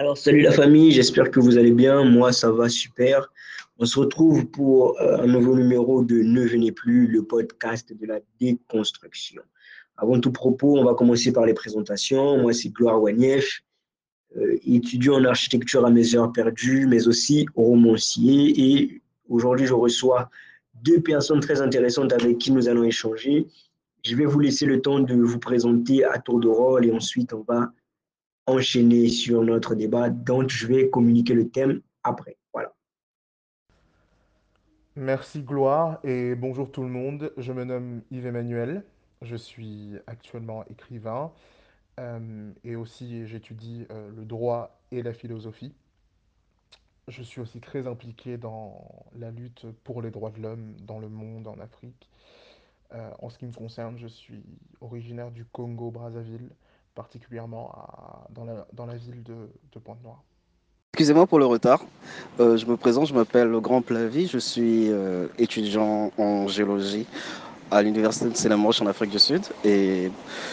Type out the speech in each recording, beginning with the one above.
Alors, salut la famille, j'espère que vous allez bien. Moi, ça va super. On se retrouve pour euh, un nouveau numéro de Ne venez plus, le podcast de la déconstruction. Avant tout propos, on va commencer par les présentations. Moi, c'est Gloire Wagneff, euh, étudiant en architecture à mes heures perdues, mais aussi romancier. Et aujourd'hui, je reçois deux personnes très intéressantes avec qui nous allons échanger. Je vais vous laisser le temps de vous présenter à tour de rôle et ensuite on va enchaîner sur notre débat. Donc, je vais communiquer le thème après. Voilà. Merci Gloire et bonjour tout le monde. Je me nomme Yves-Emmanuel. Je suis actuellement écrivain euh, et aussi j'étudie euh, le droit et la philosophie. Je suis aussi très impliqué dans la lutte pour les droits de l'homme dans le monde, en Afrique. Euh, en ce qui me concerne, je suis originaire du Congo-Brazzaville, particulièrement dans la, ville de, de Pointe-Noire. Excusez-moi pour le retard. Euh, je me présente, je m'appelle Grand Plavy, je suis euh, étudiant en géologie à l'université de Stellenbosch en Afrique du Sud et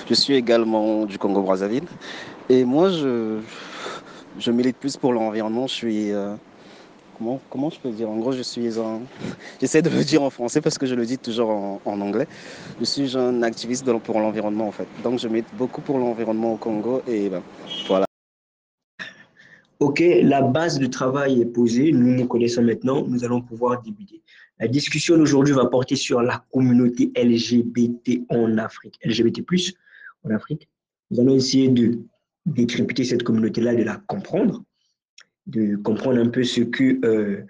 je suis également du Congo-Brazzaville. Et moi, je, je milite plus pour l'environnement. Je suis euh, comment, je peux dire? En gros, je suis un, j'essaie de le dire en français parce que je le dis toujours en, anglais. Je suis un activiste pour l'environnement en fait. Donc, je milite beaucoup pour l'environnement au Congo et ben, voilà. OK, la base de travail est posée. Nous nous connaissons maintenant. Nous allons pouvoir débuter. La discussion d'aujourd'hui va porter sur la communauté LGBT en Afrique, LGBT+, en Afrique. Nous allons essayer de décrypter cette communauté-là, de la comprendre, de comprendre un peu ce que euh,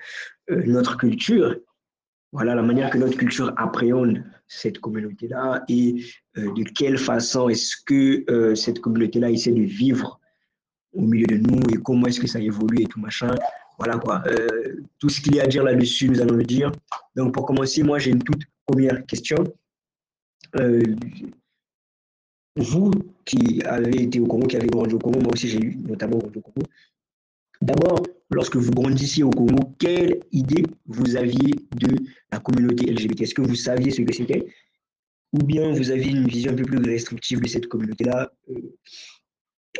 euh, notre culture, voilà la manière que notre culture appréhende cette communauté-là et euh, de quelle façon est-ce que cette communauté-là essaie de vivre au milieu de nous et comment est-ce que ça évolue et tout machin. Voilà quoi. Tout ce qu'il y a à dire là-dessus, nous allons le dire. Donc pour commencer, moi j'ai une toute première question. Vous qui avez été au Congo, qui avez grandi au Congo, moi aussi j'ai eu notamment grandi au Congo. D'abord, lorsque vous grandissiez au Congo, quelle idée vous aviez de la communauté LGBT? Est-ce que vous saviez ce que c'était? Ou bien vous aviez une vision un peu plus restrictive de cette communauté-là? Euh,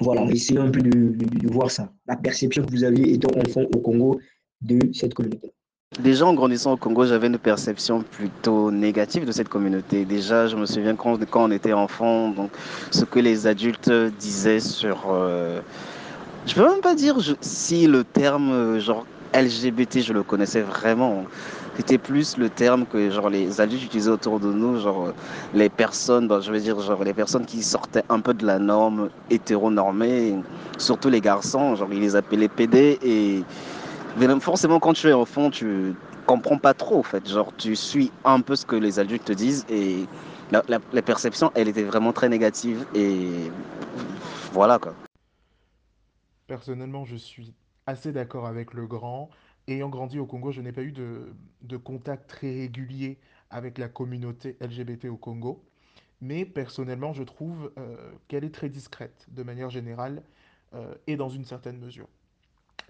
voilà, essayez un peu de, voir ça, la perception que vous aviez étant enfant au Congo de cette communauté. Déjà, en grandissant au Congo, j'avais une perception plutôt négative de cette communauté. Déjà, je me souviens quand, quand on était enfant, donc ce que les adultes disaient sur... euh, je peux même pas dire si le terme euh, genre LGBT, je le connaissais vraiment. C'était plus le terme que genre les adultes utilisaient autour de nous, genre euh, les personnes, bon, je veux dire genre les personnes qui sortaient un peu de la norme hétéronormée, surtout les garçons, genre ils les appelaient PD et mais forcément, quand tu es enfant, tu comprends pas trop, en fait. Genre, tu suis un peu ce que les adultes te disent et la, la- la perception, elle était vraiment très négative et voilà, quoi. Personnellement, je suis assez d'accord avec le grand. Ayant grandi au Congo, je n'ai pas eu de, de contact très régulier avec la communauté LGBT au Congo. Mais personnellement, je trouve euh, qu'elle est très discrète de manière générale euh, et dans une certaine mesure.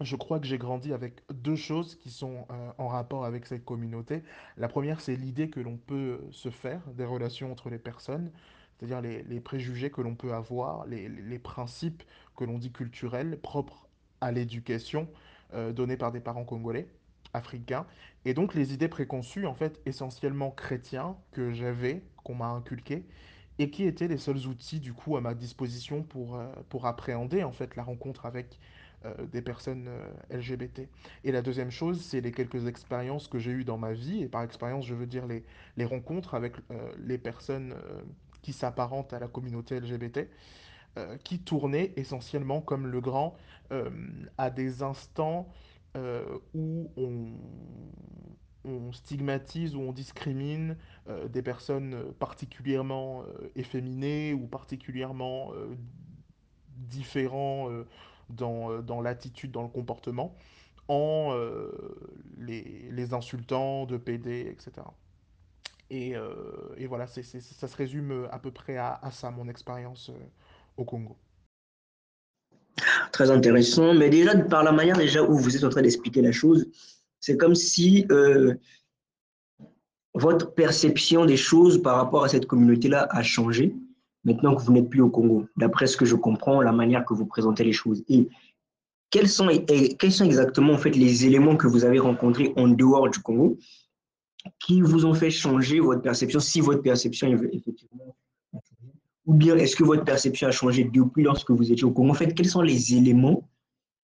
Je crois que j'ai grandi avec deux choses qui sont euh, en rapport avec cette communauté. La première, c'est l'idée que l'on peut se faire des relations entre les personnes, c'est-à-dire les, les préjugés que l'on peut avoir, les, les principes que l'on dit culturels propres à l'éducation euh, donnée par des parents congolais, africains, et donc les idées préconçues, en fait, essentiellement chrétiens, que j'avais, qu'on m'a inculquées, et qui étaient les seuls outils, du coup, à ma disposition pour, euh, pour appréhender, en fait, la rencontre avec euh, des personnes LGBT. Et la deuxième chose, c'est les quelques expériences que j'ai eues dans ma vie, et par expérience, je veux dire les, les rencontres avec les personnes qui s'apparentent à la communauté LGBT, euh, qui tournaient essentiellement comme le grand euh, à des instants euh, où on, stigmatise ou on discrimine des personnes particulièrement efféminées ou particulièrement différents dans, dans l'attitude, dans le comportement, en les, les insultant de PD, etc. Et, et voilà, c'est, c'est- ça se résume à peu près à, ça, mon expérience Congo. Très intéressant, mais déjà par la manière déjà où vous êtes en train d'expliquer la chose, c'est comme si euh, votre perception des choses par rapport à cette communauté-là a changé maintenant que vous n'êtes plus au Congo. D'après ce que je comprends, la manière que vous présentez les choses. Et quels sont, quels sont exactement en fait les éléments que vous avez rencontrés en dehors du Congo qui vous ont fait changer votre perception, si votre perception est effectivement ou bien est-ce que votre perception a changé depuis lorsque vous étiez au Congo En fait, quels sont les éléments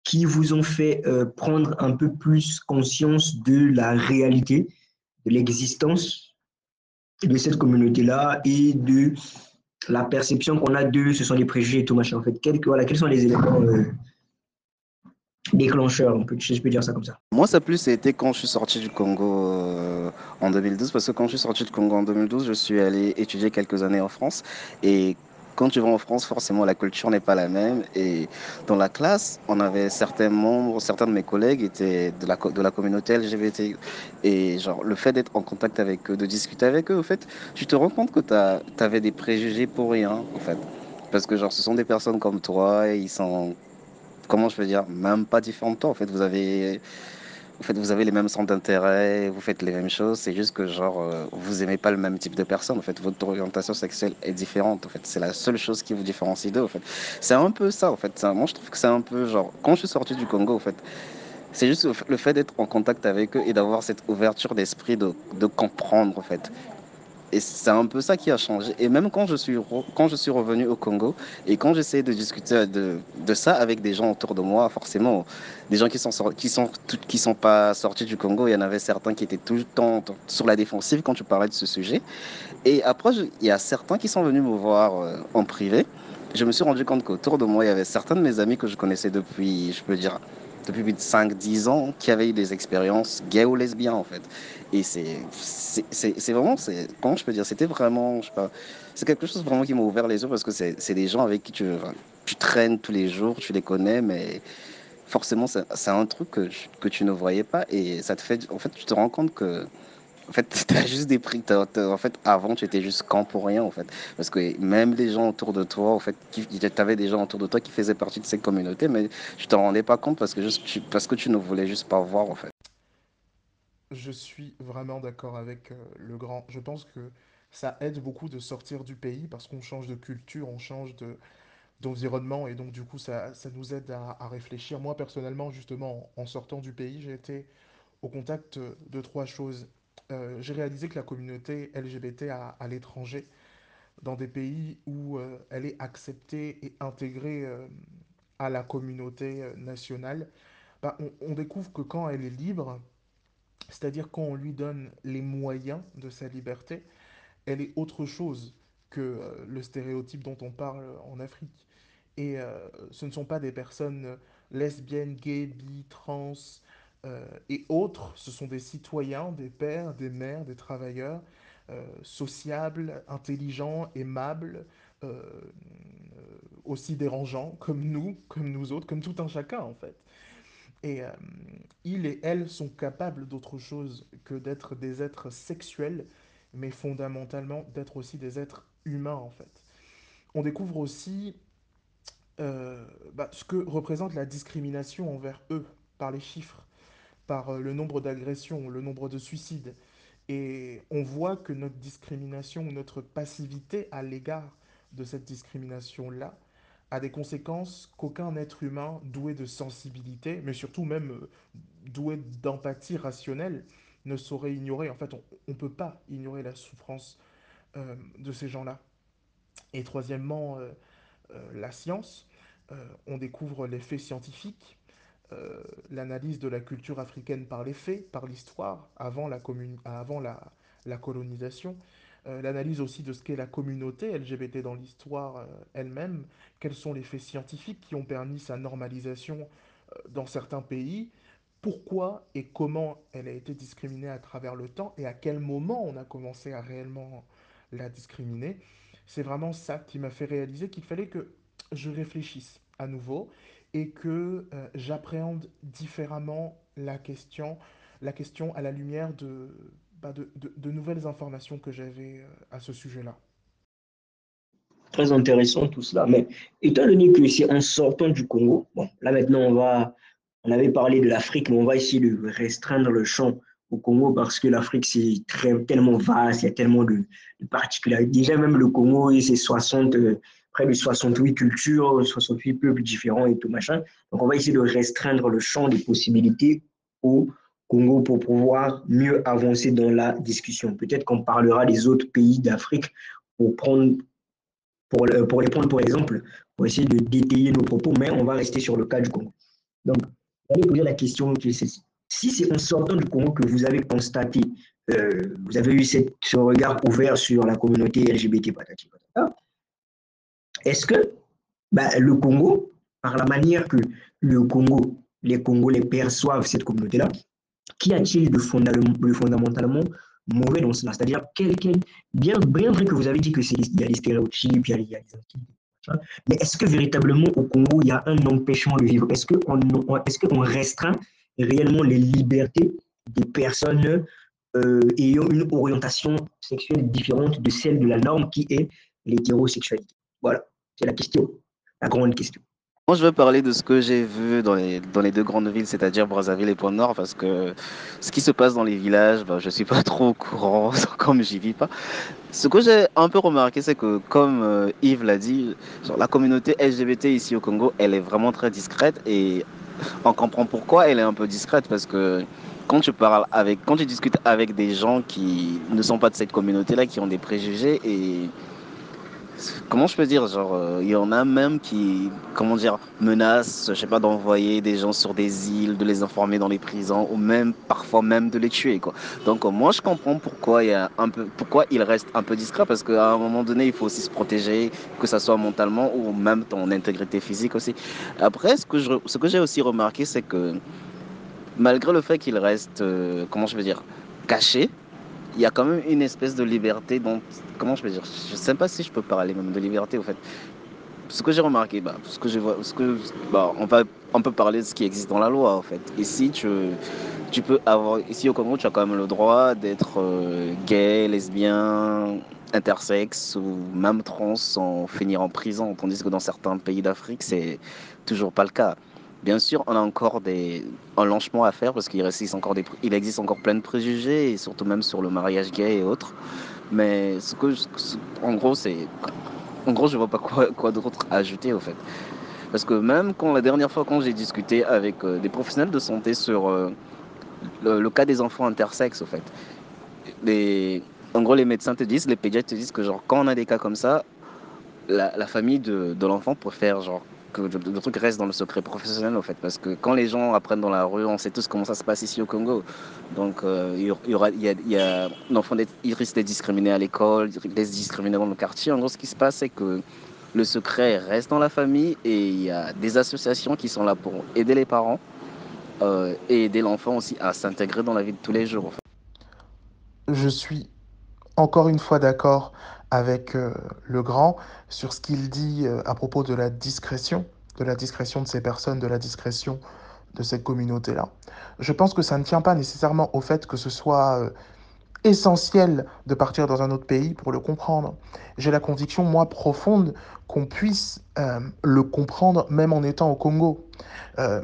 qui vous ont fait euh, prendre un peu plus conscience de la réalité, de l'existence de cette communauté-là et de la perception qu'on a d'eux, ce sont les préjugés et tout machin. En fait, quels, voilà, quels sont les éléments euh, déclencheur, on je peux dire ça comme ça. Moi, ça plus été quand je suis sorti du Congo euh, en 2012, parce que quand je suis sorti du Congo en 2012, je suis allé étudier quelques années en France. Et quand tu vas en France, forcément, la culture n'est pas la même. Et dans la classe, on avait certains membres, certains de mes collègues étaient de la, de la communauté LGBT. Et genre, le fait d'être en contact avec eux, de discuter avec eux, au fait, tu te rends compte que tu avais des préjugés pour rien, en fait. Parce que genre, ce sont des personnes comme toi, et ils sont comment je veux dire, même pas différent de toi. En fait, vous avez, en fait, vous avez les mêmes centres d'intérêt, vous faites les mêmes choses. C'est juste que genre, euh, vous aimez pas le même type de personne. En fait, votre orientation sexuelle est différente. En fait, c'est la seule chose qui vous différencie d'eux. En fait, c'est un peu ça. En fait, moi, je trouve que c'est un peu genre, quand je suis sorti du Congo, en fait. C'est juste le fait d'être en contact avec eux et d'avoir cette ouverture d'esprit de, de comprendre en fait et c'est un peu ça qui a changé. Et même quand je suis, quand je suis revenu au Congo et quand j'essaie de discuter de, de, ça avec des gens autour de moi, forcément, des gens qui sont, qui sont, qui sont pas sortis du Congo, il y en avait certains qui étaient tout le temps sur la défensive quand tu parlais de ce sujet. Et après, il y a certains qui sont venus me voir euh, en privé. Je me suis rendu compte qu'autour de moi, il y avait certains de mes amis que je connaissais depuis, je peux dire, depuis 5-10 ans qui avaient eu des expériences gay ou lesbiennes en fait. Et c'est vraiment, comment je peux dire, c'était vraiment, je sais pas, c'est quelque chose vraiment qui m'a ouvert les yeux parce que c'est des gens avec qui tu, tu traînes tous les jours, tu les connais, mais forcément c'est un truc que, que tu ne voyais pas et ça te fait, en fait, tu te rends compte que en fait, tu as juste des prix. en fait, avant, tu étais juste camp pour rien, en fait. Parce que même les gens autour de toi, en fait, tu avais des gens autour de toi qui faisaient partie de ces communautés, mais tu t'en rendais pas compte parce que, juste, tu, parce que tu ne voulais juste pas voir, en fait. Je suis vraiment d'accord avec euh, le grand. Je pense que ça aide beaucoup de sortir du pays parce qu'on change de culture, on change de d'environnement et donc du coup ça, ça nous aide à réfléchir. Moi personnellement justement en sortant du pays j'ai été au contact de trois choses. Euh, j'ai réalisé que la communauté LGBT à, l'étranger, dans des pays où euh, elle est acceptée et intégrée euh, à la communauté nationale, bah, on, on découvre que quand elle est libre, c'est-à-dire quand on lui donne les moyens de sa liberté, elle est autre chose que le stéréotype dont on parle en Afrique. Et ce ne sont pas des personnes lesbiennes, gays, bi, trans et autres, ce sont des citoyens, des pères, des mères, des travailleurs, euh, sociables, intelligents, aimables, euh, aussi dérangeants, comme nous, comme nous autres, comme tout un chacun en fait. Et euh, ils et elles sont capables d'autre chose que d'être des êtres sexuels, mais fondamentalement d'être aussi des êtres humains en fait. On découvre aussi euh, bah, ce que représente la discrimination envers eux par les chiffres, par euh, le nombre d'agressions, le nombre de suicides. Et on voit que notre discrimination, notre passivité à l'égard de cette discrimination-là, a des conséquences qu'aucun être humain doué de sensibilité, mais surtout même euh, doué d'empathie rationnelle, ne saurait ignorer. En fait, on ne peut pas ignorer la souffrance euh, de ces gens-là. Et troisièmement, la science. On découvre les faits scientifiques, euh, l'analyse de la culture africaine par les faits, par l'histoire, avant la, colonisation, euh, l'analyse aussi de ce qu'est la communauté LGBT dans l'histoire euh, elle-même, quels sont les faits scientifiques qui ont permis sa normalisation dans certains pays, pourquoi et comment elle a été discriminée à travers le temps et à quel moment on a commencé à réellement la discriminer. C'est vraiment ça qui m'a fait réaliser qu'il fallait que je réfléchisse à nouveau et que euh, j'appréhende différemment la question, la question à la lumière de, bah, de, nouvelles informations que j'avais euh, à ce sujet-là. Très intéressant tout cela. Mais étant donné que c'est en sortant du Congo, bon, là maintenant on va, on avait parlé de l'Afrique, mais on va essayer de restreindre le champ au Congo parce que l'Afrique c'est tellement vaste, il y a tellement de, de particularités. Déjà même le Congo, c'est 60, euh, près de 68 cultures, 68 peuples différents et tout machin. Donc, on va essayer de restreindre le champ des possibilités au Congo pour pouvoir mieux avancer dans la discussion. Peut-être qu'on parlera des autres pays d'Afrique pour, pour, pour les prendre pour exemple, pour essayer de détailler nos propos, mais on va rester sur le cas du Congo. Donc, vais poser la question qui est celle-ci. Si c'est en sortant du Congo que vous avez constaté, euh, vous avez eu ce regard ouvert sur la communauté LGBT, patati, est-ce que bah, le Congo, par la manière que le Congo, les Congolais perçoivent cette communauté-là, qu'y a-t-il de, fondamentalement mauvais dans cela? C'est-à-dire, bien, bien vrai que vous avez dit qu'il y a des stéréotypes, il y a, il y mais est-ce que véritablement au Congo, il y a un empêchement de vivre? Est-ce qu'on est qu'on restreint réellement les libertés des personnes euh, ayant une orientation sexuelle différente de celle de la norme qui est l'hétérosexualité? Voilà, c'est la question, la grande question. Moi, je veux parler de ce que j'ai vu dans les, dans les deux grandes villes, c'est-à-dire Brazzaville et Pont-Nord, parce que ce qui se passe dans les villages, ben, je ne suis pas trop au courant, comme j'y vis pas. Ce que j'ai un peu remarqué, c'est que, comme euh, Yves l'a dit, la communauté LGBT ici au Congo, elle est vraiment très discrète et on comprend pourquoi elle est un peu discrète, parce que quand tu parles avec, quand tu discutes avec des gens qui ne sont pas de cette communauté-là, qui ont des préjugés et comment je peux dire, genre, euh, il y en a même qui, comment dire, menacent, je sais pas, d'envoyer des gens sur des îles, de les informer dans les prisons, ou même parfois même de les tuer, quoi. Donc euh, moi je comprends pourquoi il reste un peu discret, parce qu'à un moment donné il faut aussi se protéger, que ça soit mentalement ou même ton intégrité physique aussi. Après, ce que je, ce que j'ai aussi remarqué, c'est que malgré le fait qu'il reste, euh, comment je veux dire, caché, il y a quand même une espèce de liberté dont, comment je peux dire, je sais pas si je peux parler même de liberté au fait. Ce que j'ai remarqué, bah, ce que je vois, ce que, bah, on, va, on peut parler de ce qui existe dans la loi en fait. Ici, tu, tu peux avoir, ici au Congo, tu as quand même le droit d'être euh, gay, lesbien, intersexe ou même trans sans finir en prison, tandis que dans certains pays d'Afrique, c'est toujours pas le cas. Bien sûr, on a encore des, un lâchement à faire parce qu'il existe, encore des, il existe encore plein de préjugés, et surtout même sur le mariage gay et autres. Mais ce que, en gros, c'est, en gros, je vois pas quoi, quoi d'autre ajouter au fait. Parce que même quand la dernière fois, quand j'ai discuté avec euh, des professionnels de santé sur euh, le, cas des enfants intersexes, au fait, les, en gros, les médecins te disent, les pédiatres te disent que genre, quand on a des cas comme ça, la, la famille de, de l'enfant préfère genre que le, truc reste dans le secret professionnel en fait parce que quand les gens apprennent dans la rue on sait tous comment ça se passe ici au Congo. Donc euh, il y aura il y a, il y a l'enfant il risque d'être discriminé à l'école il risque d'être discriminé dans le quartier. En gros ce qui se passe c'est que le secret reste dans la famille et il y a des associations qui sont là pour aider les parents euh, et aider l'enfant aussi à s'intégrer dans la vie de tous les jours je suis encore une fois d'accord avec euh, le grand sur ce qu'il dit euh, à propos de la discrétion, de la discrétion de ces personnes, de la discrétion de cette communauté-là. Je pense que ça ne tient pas nécessairement au fait que ce soit euh, essentiel de partir dans un autre pays pour le comprendre. J'ai la conviction, moi, profonde, qu'on puisse le comprendre même en étant au Congo,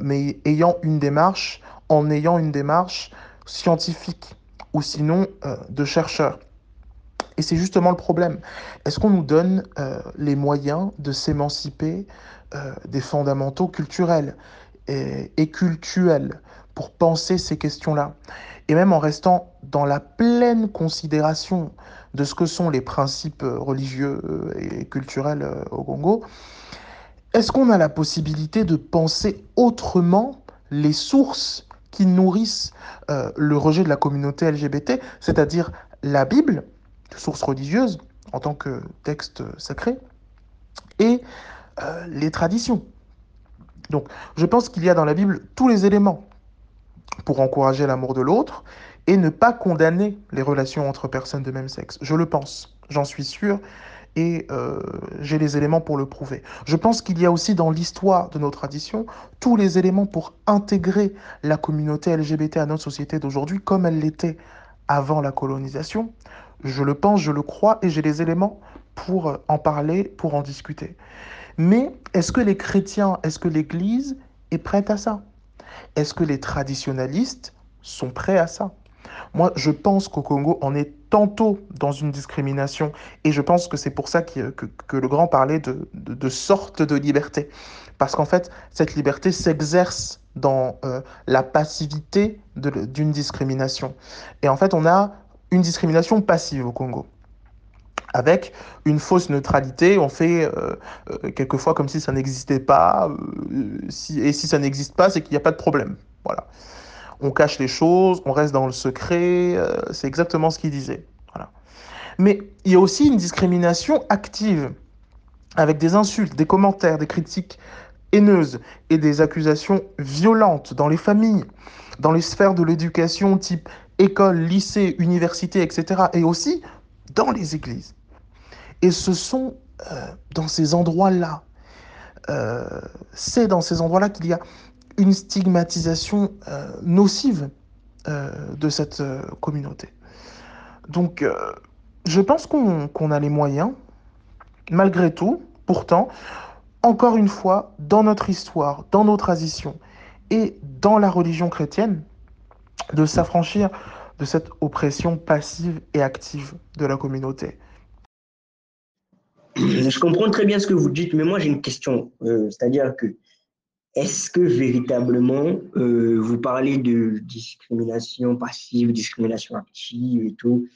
mais ayant une démarche, en ayant une démarche scientifique ou sinon de chercheur. Et c'est justement le problème. Est-ce qu'on nous donne euh, les moyens de s'émanciper euh, des fondamentaux culturels et, et, cultuels pour penser ces questions-là? Et même en restant dans la pleine considération de ce que sont les principes religieux et culturels euh, au Congo, est-ce qu'on a la possibilité de penser autrement les sources qui nourrissent le rejet de la communauté LGBT, c'est-à-dire la Bible, sources religieuses en tant que texte sacré et euh, les traditions. Donc je pense qu'il y a dans la Bible tous les éléments pour encourager l'amour de l'autre et ne pas condamner les relations entre personnes de même sexe. Je le pense, j'en suis sûr, et euh, j'ai les éléments pour le prouver. Je pense qu'il y a aussi dans l'histoire de nos traditions tous les éléments pour intégrer la communauté LGBT à notre société d'aujourd'hui comme elle l'était avant la colonisation. Je le pense, je le crois et j'ai les éléments pour euh, en parler, pour en discuter. Mais est-ce que les chrétiens, est-ce que l'Église est prête à ça? Est-ce que les traditionalistes sont prêts à ça? Moi, je pense qu'au Congo, on est tantôt dans une discrimination, et je pense que c'est pour ça que, que, le grand parlait de, de, sorte de liberté, parce qu'en fait, cette liberté s'exerce dans euh, la passivité d'une discrimination. Et en fait, on a une discrimination passive au Congo avec une fausse neutralité. On fait euh, euh, quelquefois comme si ça n'existait pas. si, et si ça n'existe pas, c'est qu'il n'y a pas de problème. Voilà on cache les choses, on reste dans le secret, euh, c'est exactement ce qu'il disait. Voilà. Mais il y a aussi une discrimination active, avec des insultes, des commentaires, des critiques haineuses et des accusations violentes dans les familles, dans les sphères de l'éducation type école, lycée, université, etc. Et aussi dans les églises. Et ce sont euh, dans ces endroits-là, euh, c'est dans ces endroits-là qu'il y a une stigmatisation euh, nocive de cette communauté. Donc, je pense qu'on a les moyens, malgré tout, pourtant, encore une fois, dans notre histoire, dans nos traditions et dans la religion chrétienne, de s'affranchir de cette oppression passive et active de la communauté. Je comprends très bien ce que vous dites, mais moi j'ai une question. C'est-à-dire que est-ce que véritablement euh, vous parlez de discrimination passive, discrimination active et tout,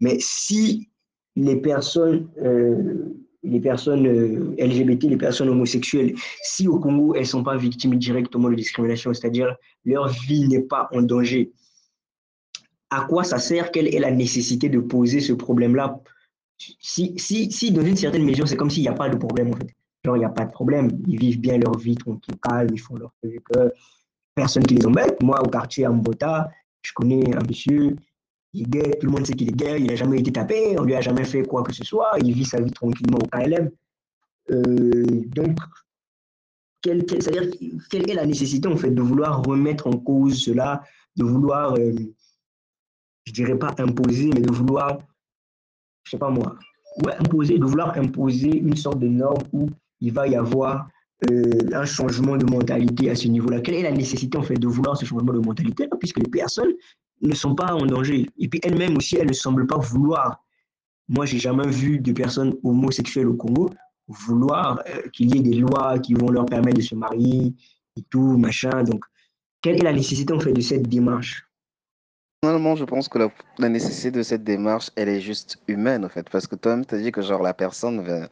mais si les personnes, euh, les personnes euh, LGBT, les personnes homosexuelles, si au Congo elles sont pas victimes directement de discrimination, c'est-à-dire leur vie n'est pas en danger, à quoi ça sert? Quelle est la nécessité de poser ce problème-là? Si, si, si, dans une certaine mesure, c'est comme s'il n'y a pas de problème en fait il n'y a pas de problème. Ils vivent bien leur vie tranquille, calme, ils font leur truc. personne qui les embête. Moi, au quartier à Mbota, je connais un monsieur, il est gay, tout le monde sait qu'il est gay, il n'a jamais été tapé, on lui a jamais fait quoi que ce soit, il vit sa vie tranquillement au KLM. Euh, donc, quelle, c'est-à-dire, quelle est la nécessité en fait de vouloir remettre en cause cela, de vouloir, euh, je dirais pas imposer, mais de vouloir, je sais pas moi, ouais, imposer, de vouloir imposer une sorte de norme où il va y avoir euh, un changement de mentalité à ce niveau-là. Quelle est la nécessité en fait de vouloir ce changement de mentalité puisque les personnes ne sont pas en danger et puis elles-mêmes aussi elles ne semblent pas vouloir. Moi j'ai jamais vu de personnes homosexuelles au Congo vouloir euh, qu'il y ait des lois qui vont leur permettre de se marier et tout machin. Donc quelle est la nécessité en fait de cette démarche? Personnellement, je pense que la, nécessité de cette démarche, elle est juste humaine, en fait. Parce que toi-même, tu as dit que genre la personne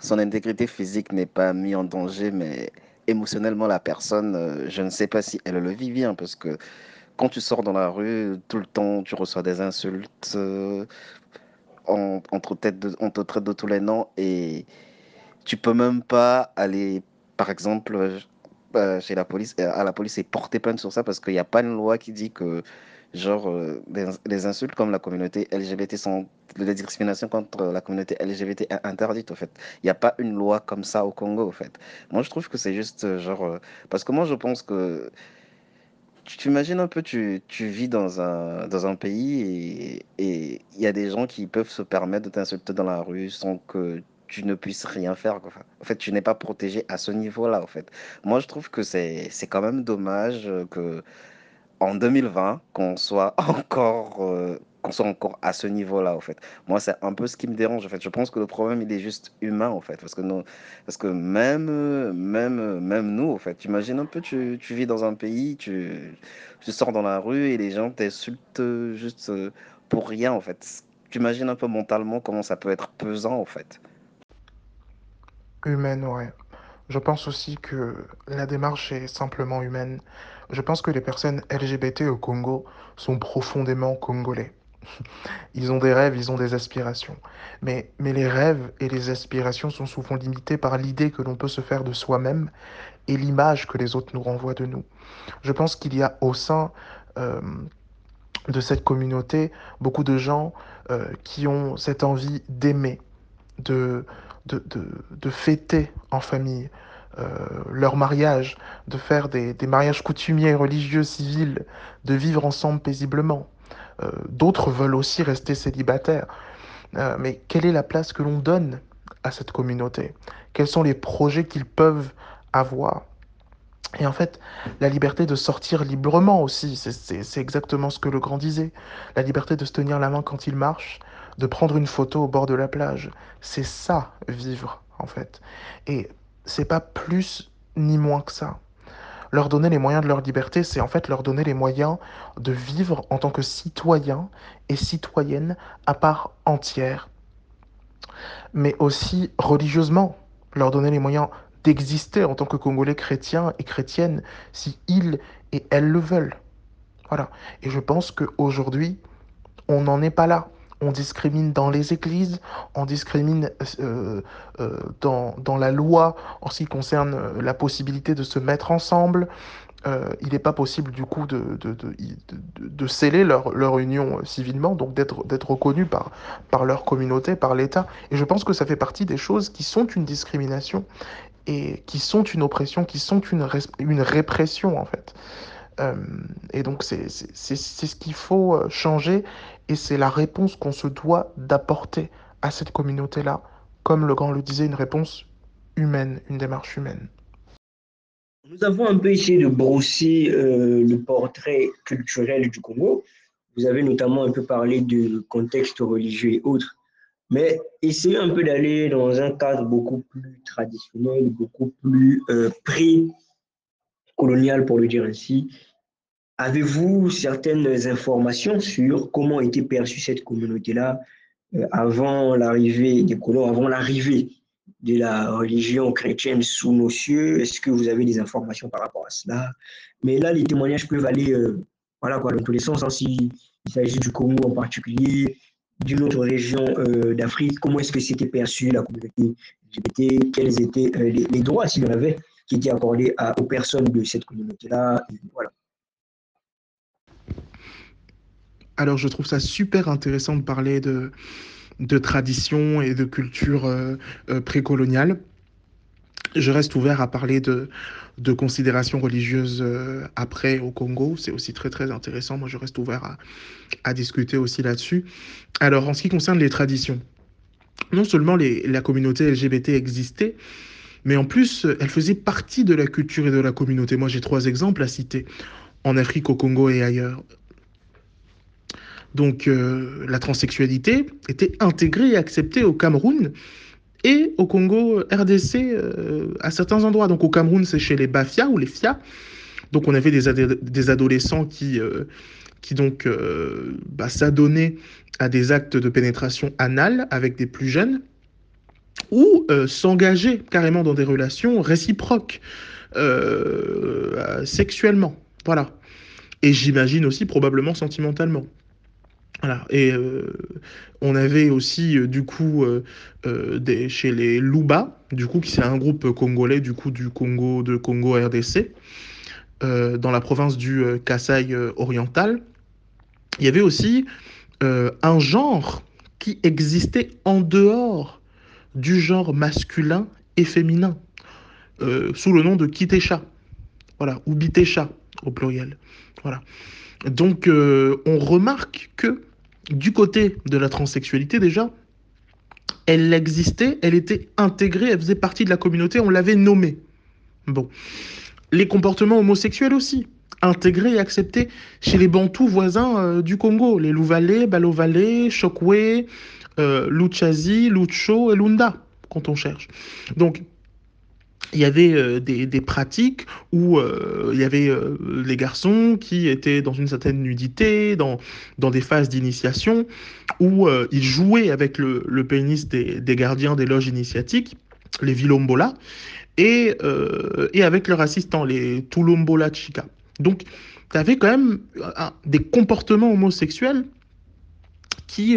son intégrité physique n'est pas mise en danger, mais émotionnellement, la personne, euh, je ne sais pas si elle le vit bien, parce que quand tu sors dans la rue, tout le temps, tu reçois des insultes, euh, on, te traite de tous les noms, et tu peux même pas aller, par exemple, euh, chez la police, à la police et porter plainte sur ça, parce qu'il n'y a pas une loi qui dit que genre euh, les, insultes comme la communauté LGBT sont les discriminations contre la communauté LGBT est interdite au fait. Il n'y a pas une loi comme ça au Congo au fait. Moi je trouve que c'est juste euh, genre euh, parce que moi je pense que tu t'imagines un peu tu, vis dans un dans un pays et il y a des gens qui peuvent se permettre de t'insulter dans la rue sans que tu ne puisses rien faire. En fait, tu n'es pas protégé à ce niveau-là. En fait, moi, je trouve que c'est quand même dommage que en 2020 qu'on soit encore euh, qu'on soit encore à ce niveau-là en fait. Moi c'est un peu ce qui me dérange en fait. Je pense que le problème il est juste humain en fait parce que nous parce que même même même nous en fait, tu imagines un peu tu, tu vis dans un pays, tu, tu sors dans la rue et les gens t'insultent juste pour rien en fait. Tu imagines un peu mentalement comment ça peut être pesant en fait. Humaine ouais. Je pense aussi que la démarche est simplement humaine. Je pense que les personnes LGBT au Congo sont profondément congolais. Ils ont des rêves, ils ont des aspirations. Mais, mais les rêves et les aspirations sont souvent limités par l'idée que l'on peut se faire de soi-même et l'image que les autres nous renvoient de nous. Je pense qu'il y a au sein euh, de cette communauté beaucoup de gens euh, qui ont cette envie d'aimer, de, de, de, fêter en famille, euh, leur mariage, de faire des, mariages coutumiers, religieux, civils, de vivre ensemble paisiblement. Euh, d'autres veulent aussi rester célibataires. Euh, mais quelle est la place que l'on donne à cette communauté? Quels sont les projets qu'ils peuvent avoir? Et en fait, la liberté de sortir librement aussi, c'est exactement ce que le grand disait. La liberté de se tenir la main quand il marche, de prendre une photo au bord de la plage. C'est ça, vivre, en fait. Et c'est pas plus ni moins que ça. Leur donner les moyens de leur liberté, c'est en fait leur donner les moyens de vivre en tant que citoyens et citoyennes à part entière, mais aussi religieusement, leur donner les moyens d'exister en tant que Congolais chrétiens et chrétiennes si ils et elles le veulent. Voilà. Et je pense qu'aujourd'hui, on n'en est pas là. On discrimine dans les églises, on discrimine euh, euh, dans, dans, la loi en ce qui concerne euh, la possibilité de se mettre ensemble. il n'est pas possible du coup de, de, de, de sceller leur, leur, union civilement, donc d'être reconnus par, par leur communauté, par l'État. Et je pense que ça fait partie des choses qui sont une discrimination et qui sont une oppression, qui sont une, une répression en fait. Et donc c'est ce qu'il faut changer et c'est la réponse qu'on se doit d'apporter à cette communauté-là, comme le grand le disait, une réponse humaine, une démarche humaine. Nous avons un peu essayé de brosser euh, le portrait culturel du Congo. Vous avez notamment un peu parlé du contexte religieux et autres mais essayez un peu d'aller dans un cadre beaucoup plus traditionnel, beaucoup plus euh, pré-colonial, pour le dire ainsi. Avez-vous certaines informations sur comment était perçue cette communauté-là euh, avant l'arrivée des colons, avant l'arrivée de la religion chrétienne sous nos cieux? Est-ce que vous avez des informations par rapport à cela? Mais là, les témoignages peuvent aller euh, voilà, dans tous les sens. Hein, S'il s'agit du Congo en particulier, d'une autre région euh, d'Afrique, comment est-ce que c'était perçu la communauté LGBT, quels étaient les, droits, s'il y en avait, qui étaient accordés aux personnes de cette communauté-là? Voilà. Alors, je trouve ça super intéressant de parler de, de tradition et de culture euh, précoloniale. Je reste ouvert à parler de, de considérations religieuses euh, après au Congo. C'est aussi très très intéressant. Moi, je reste ouvert à, à discuter aussi là-dessus. Alors, en ce qui concerne les traditions, non seulement la communauté LGBT existait, mais en plus, elle faisait partie de la culture et de la communauté. Moi, j'ai trois exemples à citer en Afrique, au Congo et ailleurs. Donc, euh, la transsexualité était intégrée et acceptée au Cameroun et au Congo RDC euh, à certains endroits. Donc au Cameroun, c'est chez les Bafia ou les Fia. Donc on avait des, adolescents qui, euh, qui donc bah, s'adonnaient à des actes de pénétration anale avec des plus jeunes ou s'engager carrément dans des relations réciproques sexuellement. Voilà. Et j'imagine aussi probablement sentimentalement. Et euh, on avait aussi euh, du coup euh, chez les Luba, du coup qui c'est un groupe congolais du coup du Congo de Congo RDC, dans la province du Kasaï oriental. Il y avait aussi un genre qui existait en dehors du genre masculin et féminin, sous le nom de Kitesha, voilà, ou Bitesha au pluriel, voilà. Donc on remarque que du côté de la transsexualité déjà, elle existait, elle était intégrée, elle faisait partie de la communauté, on l'avait nommée. Bon. Les comportements homosexuels aussi, intégrés et acceptés chez les Bantous voisins euh, du Congo, les Louvalais, Balovalais, Chokwe, euh, Luchazi, Lucho et Lunda, quand on cherche. Donc, il y avait euh, des, des, pratiques où euh, il y avait euh, les garçons qui étaient dans une certaine nudité, dans, dans des phases d'initiation, où ils jouaient avec le, le pénis des, des, gardiens des loges initiatiques, les Vilombola, et, et avec leurs assistants, les Tulombola Chica. Donc, tu avais quand même des comportements homosexuels qui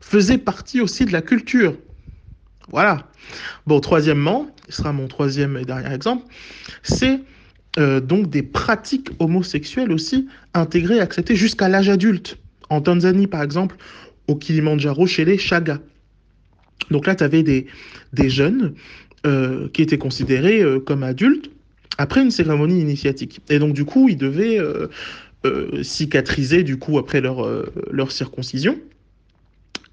faisaient partie aussi de la culture voilà. Bon, troisièmement, ce sera mon troisième et dernier exemple, c'est euh, donc des pratiques homosexuelles aussi intégrées et acceptées jusqu'à l'âge adulte. En Tanzanie, par exemple, au Kilimandjaro, chez les Chaga. Donc là, tu avais des, des jeunes euh, qui étaient considérés euh, comme adultes après une cérémonie initiatique. Et donc, du coup, ils devaient cicatriser, du coup, après leur circoncision.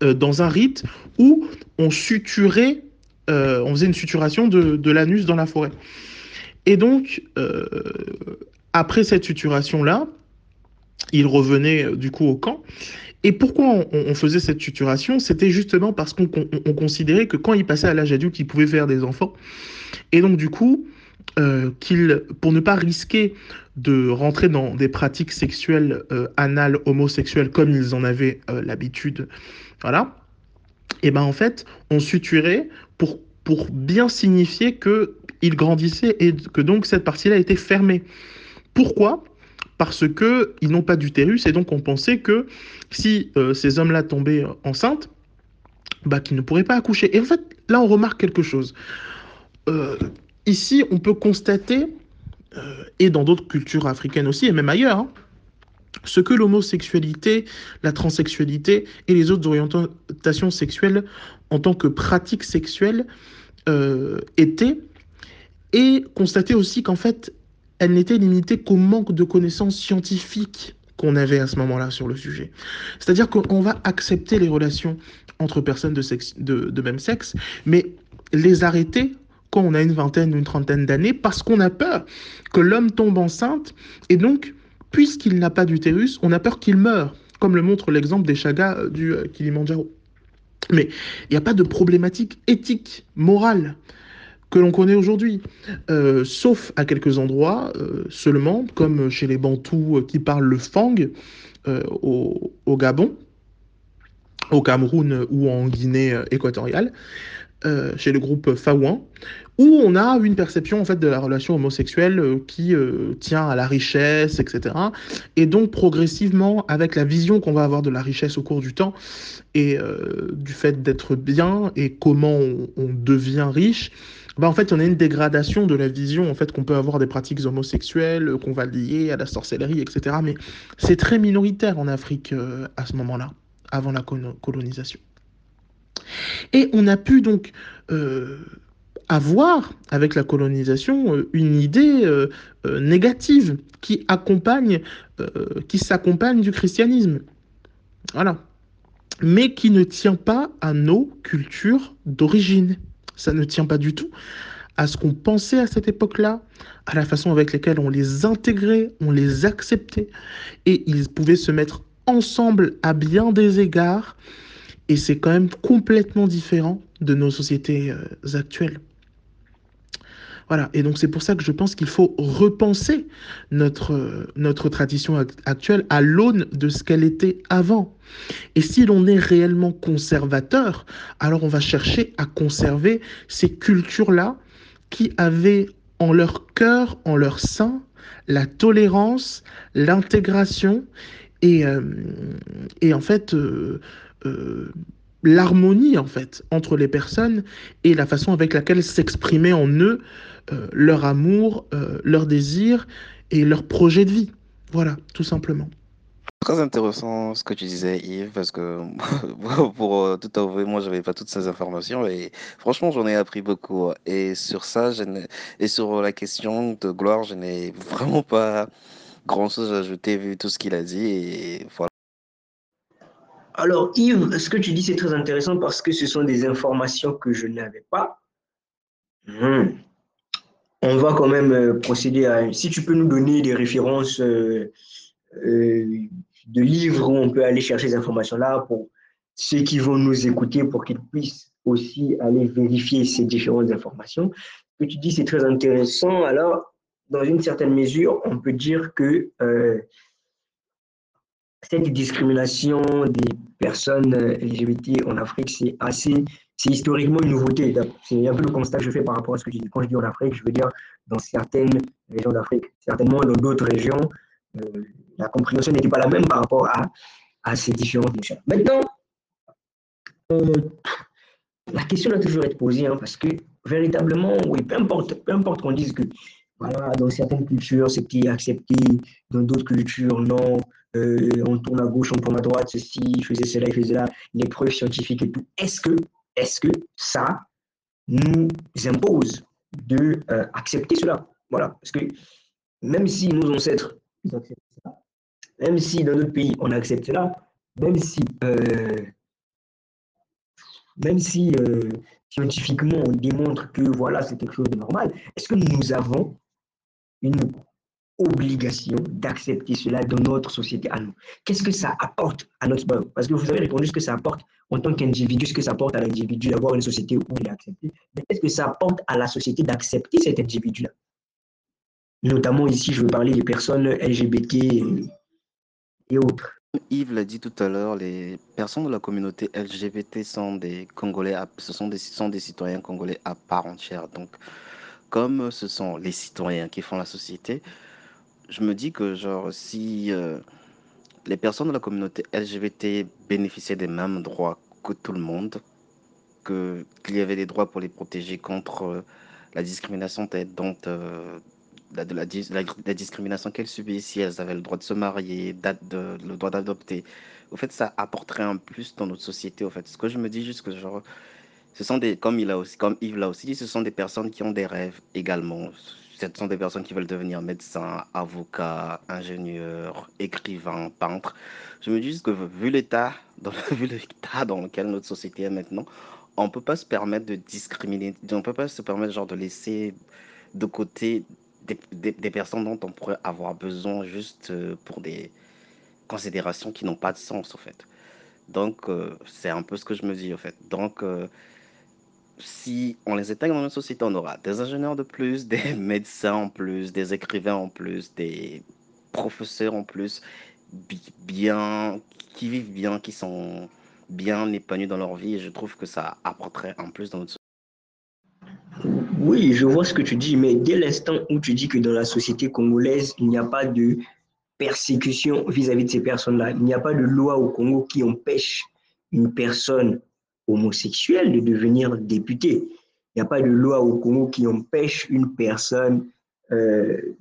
Euh, dans un rite où on suturait, euh, on faisait une suturation de, l'anus dans la forêt. Et donc, euh, après cette suturation-là, il revenait du coup au camp. Et pourquoi on, faisait cette suturation? C'était justement parce qu'on on, considérait que quand il passait à l'âge adulte, il pouvait faire des enfants. Et donc du coup, euh, pour ne pas risquer de rentrer dans des pratiques sexuelles euh, anales homosexuelles comme ils en avaient l'habitude, voilà, et ben en fait, on suturait pour, bien signifier que il grandissait et que donc cette partie-là était fermée. Pourquoi? Parce que ils n'ont pas d'utérus et donc on pensait que si euh, ces hommes-là tombaient enceintes, bah, qu'ils ne pourraient pas accoucher. Et en fait, là, on remarque quelque chose. Euh, ici, on peut constater, euh, et dans d'autres cultures africaines aussi, et même ailleurs, hein, ce que l'homosexualité, la transsexualité et les autres orientations sexuelles en tant que pratique sexuelle euh, étaient, et constater aussi qu'en fait, elle n'était limitée qu'au manque de connaissances scientifiques qu'on avait à ce moment-là sur le sujet. C'est-à-dire qu'on va accepter les relations entre personnes de, sexe, de même sexe, mais les arrêter quand on a une vingtaine ou une trentaine d'années parce qu'on a peur que l'homme tombe enceinte et donc, puisqu'il n'a pas d'utérus, on a peur qu'il meure, comme le montre l'exemple des chagas du euh, Kilimanjaro. Mais il n'y a pas de problématique éthique, morale que l'on connaît aujourd'hui, euh, sauf à quelques endroits euh, seulement, comme chez les Bantous euh, qui parlent le Fang euh, au, Gabon, au Cameroun ou en Guinée euh, équatoriale, euh, chez le groupe Faouan, où on a une perception en fait de la relation homosexuelle euh, qui euh, tient à la richesse, etc. Et donc progressivement, avec la vision qu'on va avoir de la richesse au cours du temps et du fait d'être bien et comment on, on devient riche, bah en fait, on a une dégradation de la vision en fait qu'on peut avoir des pratiques homosexuelles, qu'on va lier à la sorcellerie, etc. Mais c'est très minoritaire en Afrique à ce moment-là, avant la colonisation. Et on a pu donc euh, avoir, avec la colonisation, euh, une idée euh, négative qui accompagne, qui s'accompagne du christianisme. Voilà. Mais qui ne tient pas à nos cultures d'origine. Ça ne tient pas du tout à ce qu'on pensait à cette époque-là, à la façon avec laquelle on les intégrait, on les acceptait, et ils pouvaient se mettre ensemble à bien des égards, et c'est quand même complètement différent de nos sociétés euh, actuelles. Voilà, et donc c'est pour ça que je pense qu'il faut repenser notre, notre tradition actuelle à l'aune de ce qu'elle était avant. Et si l'on est réellement conservateur, alors on va chercher à conserver ces cultures-là qui avaient en leur cœur, en leur sein, la tolérance, l'intégration et, euh, et en fait euh, euh, l'harmonie en fait entre les personnes et la façon avec laquelle s'exprimer en eux euh, leur amour, euh, leur désir et leur projet de vie. Voilà, tout simplement. Très intéressant ce que tu disais, Yves, parce que pour tout avouer, moi, j'avais pas toutes ces informations et franchement, j'en ai appris beaucoup. Et sur ça, et sur la question de gloire, je n'ai vraiment pas grand-chose à ajouter vu tout ce qu'il a dit voilà. Alors, Yves, ce que tu dis, c'est très intéressant parce que ce sont des informations que je n'avais pas. Mmh. On va quand même euh, procéder à... Si tu peux nous donner des références euh, euh, de livres où on peut aller chercher ces informations-là pour ceux qui vont nous écouter, pour qu'ils puissent aussi aller vérifier ces différentes informations. Ce que tu dis, c'est très intéressant. Alors, dans une certaine mesure, on peut dire que cette discrimination des personnes LGBT en Afrique, c'est assez, c'est historiquement une nouveauté. C'est un peu le constat que je fais par rapport à ce que je dis. Quand je dis en Afrique, je veux dire dans certaines régions d'Afrique. Certainement, dans d'autres régions, euh, la compréhension n'était pas la même par rapport à, à ces différentes notions. Maintenant, euh, la question doit toujours être posée, hein, parce que véritablement, oui, peu importe, peu importe qu'on dise que voilà, dans certaines cultures, c'était accepté, dans d'autres cultures, non, euh, on tourne à gauche, on tourne à droite, ceci, il faisait cela, il faisait là, les preuves scientifiques et tout. Est-ce que, ça nous impose de euh, accepter cela? Voilà, parce que même si nos ancêtres même si dans notre pays on accepte cela, même si, euh, euh, scientifiquement on démontre que voilà c'est quelque chose de normal, est-ce que nous avons une obligation d'accepter cela dans notre société à nous. Qu'est-ce que ça apporte à notre peuple Parce que vous avez répondu ce que ça apporte en tant qu'individu, ce que ça apporte à l'individu d'avoir une société où il est accepté. Mais qu'est-ce que ça apporte à la société d'accepter cet individu-là? Notamment ici, je veux parler des personnes LGBT et, autres. Yves l'a dit tout à l'heure, les personnes de la communauté LGBT sont des Congolais, ce sont des, sont des citoyens congolais à part entière. Donc, comme ce sont les citoyens qui font la société, je me dis que genre si euh, les personnes de la communauté LGBT bénéficiaient des mêmes droits que tout le monde, que qu'il y avait des droits pour les protéger contre euh, la discrimination dont euh, la, discrimination qu'elles subissent, si elles avaient le droit de se marier, le droit d'adopter. Au fait, ça apporterait un plus dans notre société. Au fait, ce que je me dis juste que genre, ce sont des, comme il a comme Yves l'a aussi dit, ce sont des personnes qui ont des rêves également ce sont des personnes qui veulent devenir médecin, avocat, ingénieur, écrivain, peintre. Je me dis que vu l'état dans, lequel notre société est maintenant, on ne peut pas se permettre de discriminer, on ne peut pas se permettre genre de laisser de côté des, des, personnes dont on pourrait avoir besoin juste euh, pour des considérations qui n'ont pas de sens, au fait. Donc, euh, c'est un peu ce que je me dis, au fait. Donc, euh, si on les intègre dans notre société, on aura des ingénieurs de plus, des médecins en plus, des écrivains en plus, des professeurs en plus, bien, qui vivent bien, qui sont bien épanouis dans leur vie. Et je trouve que ça apporterait en plus dans notre société. Oui, je vois ce que tu dis, mais dès l'instant où tu dis que dans la société congolaise, il n'y a pas de persécution vis-à-vis -vis de ces personnes-là, il n'y a pas de loi au Congo qui empêche une personne homosexuel de devenir député. Il n'y a pas de loi au Congo qui empêche une personne, euh,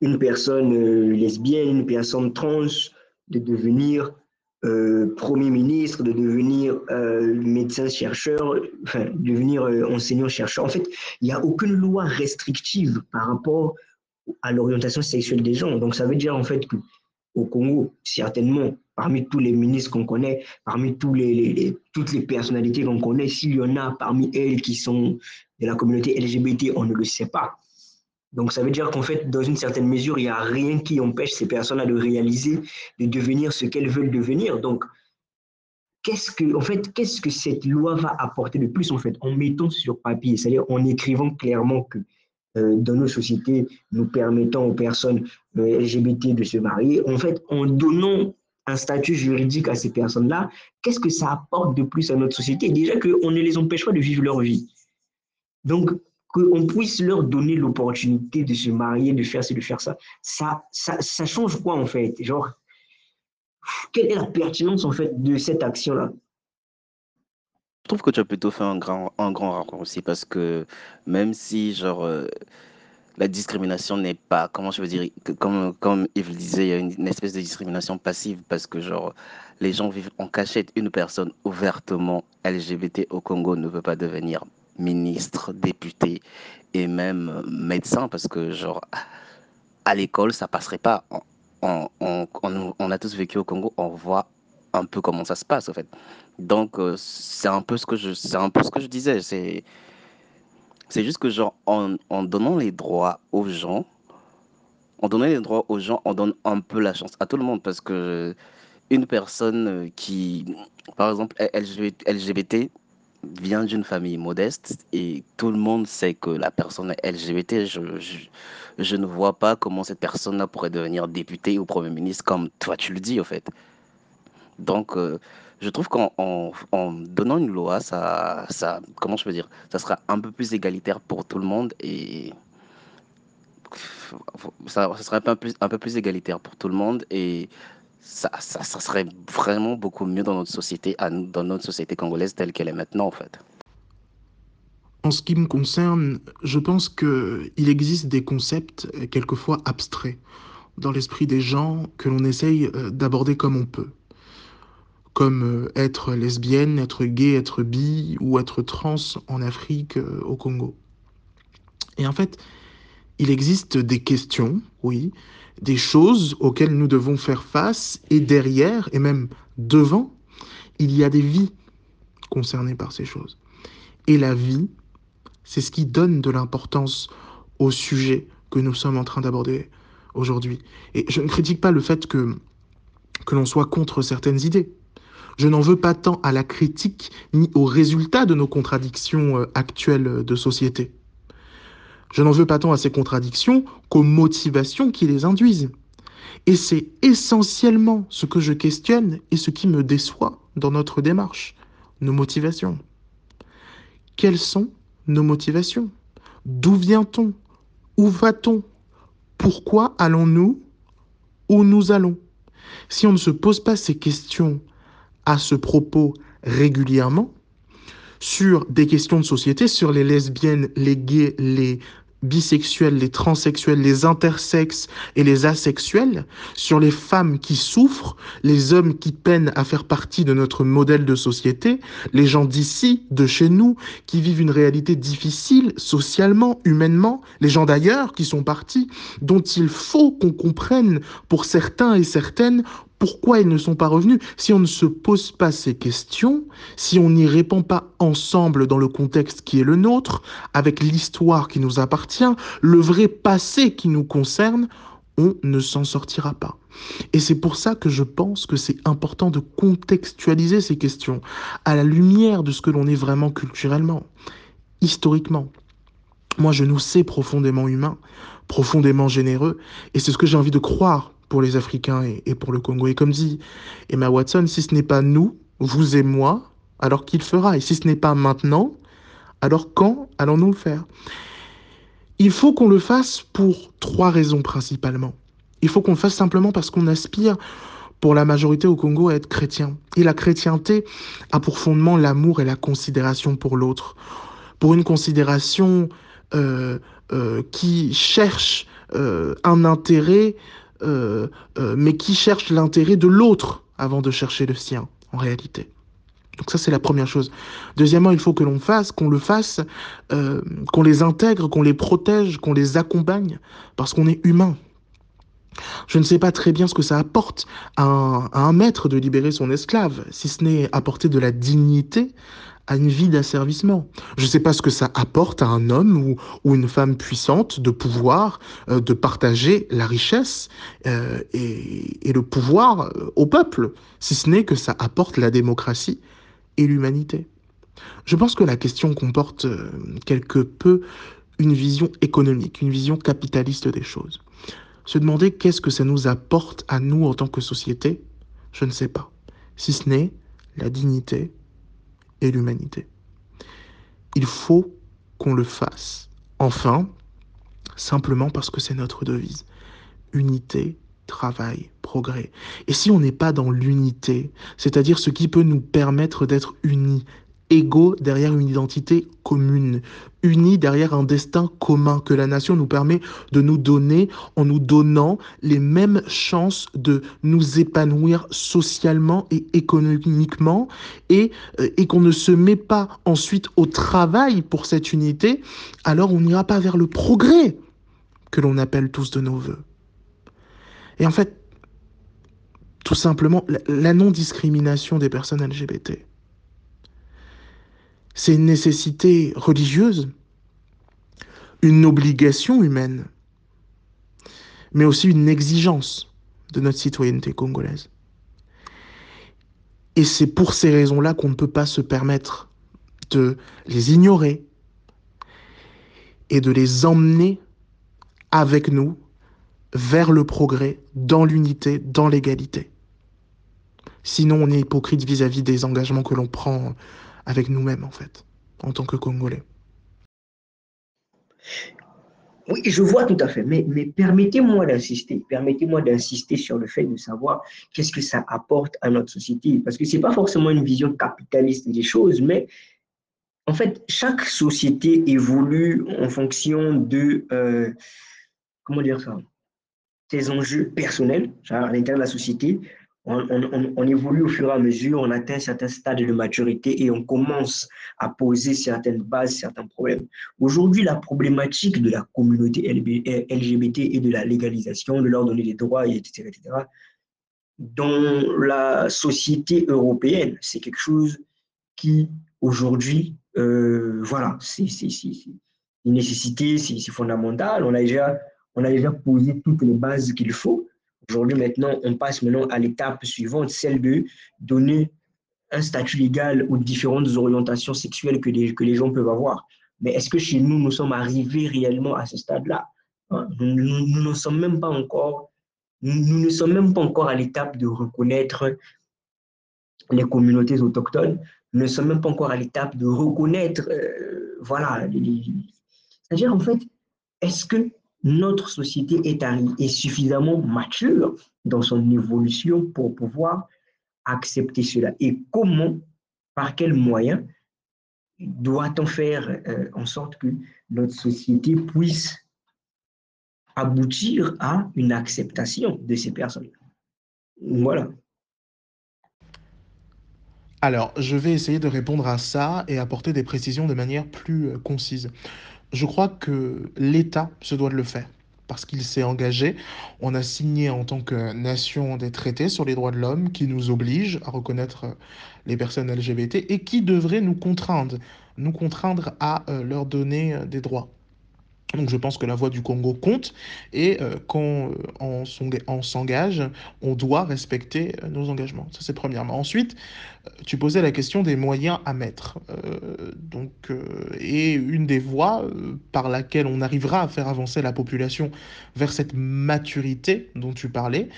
une personne euh, lesbienne, une personne trans de devenir euh, Premier ministre, de devenir médecin-chercheur, enfin, devenir enseignant-chercheur. En fait, il n'y a aucune loi restrictive par rapport à l'orientation sexuelle des gens. Donc, ça veut dire en fait qu'au Congo, certainement, parmi tous les ministres qu'on connaît, parmi toutes les personnalités qu'on connaît, s'il y en a parmi elles qui sont de la communauté LGBT, on ne le sait pas. Donc ça veut dire qu'en fait, dans une certaine mesure, il n'y a rien qui empêche ces personnes-là de réaliser, de devenir ce qu'elles veulent devenir. Donc, qu'est-ce que, en fait, qu'est-ce que cette loi va apporter de plus en fait, en mettant sur papier, c'est-à-dire en écrivant clairement que euh, dans nos sociétés, nous permettons aux personnes euh, LGBT de se marier, en fait, en donnant un statut juridique à ces personnes-là, qu'est-ce que ça apporte de plus à notre société? Déjà qu'on ne les empêche pas de vivre leur vie. Donc, qu'on puisse leur donner l'opportunité de se marier, de faire ci, de faire ça, ça, ça, ça change quoi en fait? Genre, quelle est la pertinence en fait de cette action-là? Je trouve que tu as plutôt fait un grand, un grand raccourci parce que même si, genre, euh, la discrimination n'est pas, comment je veux dire, comme, comme Yves le disait, il y a une, espèce de discrimination passive parce que genre les gens vivent en cachette. Une personne ouvertement LGBT au Congo ne peut pas devenir ministre, député et même médecin parce que genre à l'école ça passerait pas. On, on, a tous vécu au Congo, on voit un peu comment ça se passe en fait. Donc euh, c'est un peu ce que je, c'est un peu ce que je disais. C'est c'est juste que, genre, en, en, donnant les droits aux gens, en donnant les droits aux gens, on donne un peu la chance à tout le monde parce que une personne qui, par exemple, LGBT, vient d'une famille modeste et tout le monde sait que la personne est LGBT, je, ne vois pas comment cette personne-là pourrait devenir députée ou Premier ministre comme toi tu le dis, au fait. Donc, euh, je trouve qu'en en, donnant une loi, ça, comment je peux dire, ça sera un peu plus égalitaire pour tout le monde et ça, ça sera un peu, plus, égalitaire pour tout le monde et ça serait vraiment beaucoup mieux dans notre société, dans notre société congolaise telle qu'elle est maintenant en fait. En ce qui me concerne, je pense qu'il existe des concepts quelquefois abstraits dans l'esprit des gens que l'on essaye euh, d'aborder comme on peut comme euh, être lesbienne, être gay, être bi ou être trans en Afrique, euh, au Congo. Et en fait, il existe des questions, oui, des choses auxquelles nous devons faire face, et derrière, et même devant, il y a des vies concernées par ces choses. Et la vie, c'est ce qui donne de l'importance au sujet que nous sommes en train d'aborder aujourd'hui. Et je ne critique pas le fait que, que l'on soit contre certaines idées. Je n'en veux pas tant à la critique ni au résultat de nos contradictions euh, actuelles de société. Je n'en veux pas tant à ces contradictions qu'aux motivations qui les induisent. Et c'est essentiellement ce que je questionne et ce qui me déçoit dans notre démarche, nos motivations. Quelles sont nos motivations? D'où vient-on? Où va-t-on? Pourquoi allons-nous? Où nous allons? Si on ne se pose pas ces questions à ce propos régulièrement, sur des questions de société, sur les lesbiennes, les gays, les bisexuels, les transsexuels, les intersexes et les asexuels, sur les femmes qui souffrent, les hommes qui peinent à faire partie de notre modèle de société, les gens d'ici, de chez nous, qui vivent une réalité difficile socialement, humainement, les gens d'ailleurs qui sont partis, dont il faut qu'on comprenne pour certains et certaines pourquoi ils ne sont pas revenus Si on ne se pose pas ces questions, si on n'y répond pas ensemble dans le contexte qui est le nôtre, avec l'histoire qui nous appartient, le vrai passé qui nous concerne, on ne s'en sortira pas. Et c'est pour ça que je pense que c'est important de contextualiser ces questions à la lumière de ce que l'on est vraiment culturellement, historiquement. Moi, je nous sais profondément humains, profondément généreux, et c'est ce que j'ai envie de croire pour les Africains et, pour le Congo. Et comme dit Emma Watson, si ce n'est pas nous, vous et moi, alors qu'il fera? Et si ce n'est pas maintenant, alors quand allons-nous le faire? Il faut qu'on le fasse pour trois raisons principalement. Il faut qu'on le fasse simplement parce qu'on aspire pour la majorité au Congo à être chrétien. Et la chrétienté a pour fondement l'amour et la considération pour l'autre. Pour une considération euh, euh, qui cherche euh, un intérêt mais qui cherche l'intérêt de l'autre avant de chercher le sien, en réalité. Donc ça, c'est la première chose. Deuxièmement, il faut que l'on fasse, qu'on le fasse, euh, qu'on les intègre, qu'on les protège, qu'on les accompagne, parce qu'on est humain. Je ne sais pas très bien ce que ça apporte à un maître de libérer son esclave, si ce n'est apporter de la dignité à une vie d'asservissement. Je ne sais pas ce que ça apporte à un homme ou, une femme puissante de pouvoir, euh, de partager la richesse euh, et, et, le pouvoir euh, au peuple, si ce n'est que ça apporte la démocratie et l'humanité. Je pense que la question comporte quelque peu une vision économique, une vision capitaliste des choses. Se demander qu'est-ce que ça nous apporte à nous en tant que société, je ne sais pas. Si ce n'est la dignité, et l'humanité. Il faut qu'on le fasse. Enfin, simplement parce que c'est notre devise. Unité, travail, progrès. Et si on n'est pas dans l'unité, c'est-à-dire ce qui peut nous permettre d'être unis, égaux derrière une identité commune, unis derrière un destin commun que la nation nous permet de nous donner en nous donnant les mêmes chances de nous épanouir socialement et économiquement et, euh, et qu'on ne se met pas ensuite au travail pour cette unité, alors on n'ira pas vers le progrès que l'on appelle tous de nos voeux. Et en fait, tout simplement, la non-discrimination des personnes LGBT c'est une nécessité religieuse, une obligation humaine, mais aussi une exigence de notre citoyenneté congolaise. Et c'est pour ces raisons-là qu'on ne peut pas se permettre de les ignorer et de les emmener avec nous vers le progrès, dans l'unité, dans l'égalité. Sinon, on est hypocrite vis-à-vis des engagements que l'on prend avec nous-mêmes, en fait, en tant que Congolais. Oui, je vois tout à fait, mais, permettez-moi d'insister, permettez-moi d'insister sur le fait de savoir qu'est-ce que ça apporte à notre société, parce que ce n'est pas forcément une vision capitaliste des choses, mais en fait, chaque société évolue en fonction de, euh, comment dire ça, ses enjeux personnels à l'intérieur de la société, on, évolue au fur et à mesure, on atteint certains stades de maturité et on commence à poser certaines bases, certains problèmes. Aujourd'hui, la problématique de la communauté LGBT et de la légalisation, de leur donner des droits, etc., etc., dans la société européenne, c'est quelque chose qui, aujourd'hui, euh, voilà, c'est une nécessité, c'est fondamental. On a, déjà, on a déjà posé toutes les bases qu'il faut. Aujourd'hui, maintenant, on passe maintenant à l'étape suivante, celle de donner un statut légal aux différentes orientations sexuelles que les, que les gens peuvent avoir. Mais est-ce que chez nous, nous sommes arrivés réellement à ce stade-là? Hein? nous, ne sommes même pas encore, ne sommes même pas encore à l'étape de reconnaître les communautés autochtones. Nous ne sommes même pas encore à l'étape de reconnaître, euh, voilà, c'est-à-dire en fait, est-ce que notre société est, suffisamment mature dans son évolution pour pouvoir accepter cela Et comment, par quels moyens doit-on faire euh, en sorte que notre société puisse aboutir à une acceptation de ces personnes? Voilà. Alors, je vais essayer de répondre à ça et apporter des précisions de manière plus euh, concise. Je crois que l'État se doit de le faire parce qu'il s'est engagé. On a signé en tant que nation des traités sur les droits de l'homme qui nous obligent à reconnaître les personnes LGBT et qui devraient nous contraindre, nous contraindre à euh, leur donner euh, des droits. Donc je pense que la voix du Congo compte et euh, quand on, s'engage, on doit respecter nos engagements. Ça c'est premièrement. Ensuite, tu posais la question des moyens à mettre. donc, et une des voies par laquelle on arrivera à faire avancer la population vers cette maturité dont tu parlais,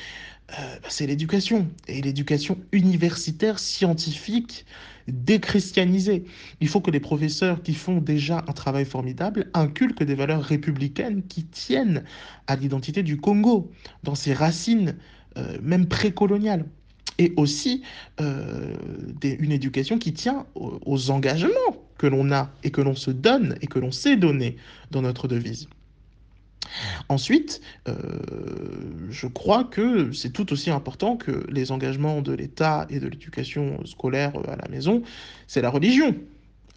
bah, c'est l'éducation. Et l'éducation universitaire, scientifique, déchristianisée. Il faut que les professeurs qui font déjà un travail formidable inculquent des valeurs républicaines qui tiennent à l'identité du Congo, dans ses racines, euh, même précoloniales. Et aussi euh, une éducation qui tient aux engagements que l'on a et que l'on se donne et que l'on sait donner dans notre devise. Ensuite, euh, je crois que c'est tout aussi important que les engagements de l'État et de l'éducation scolaire à la maison, c'est la religion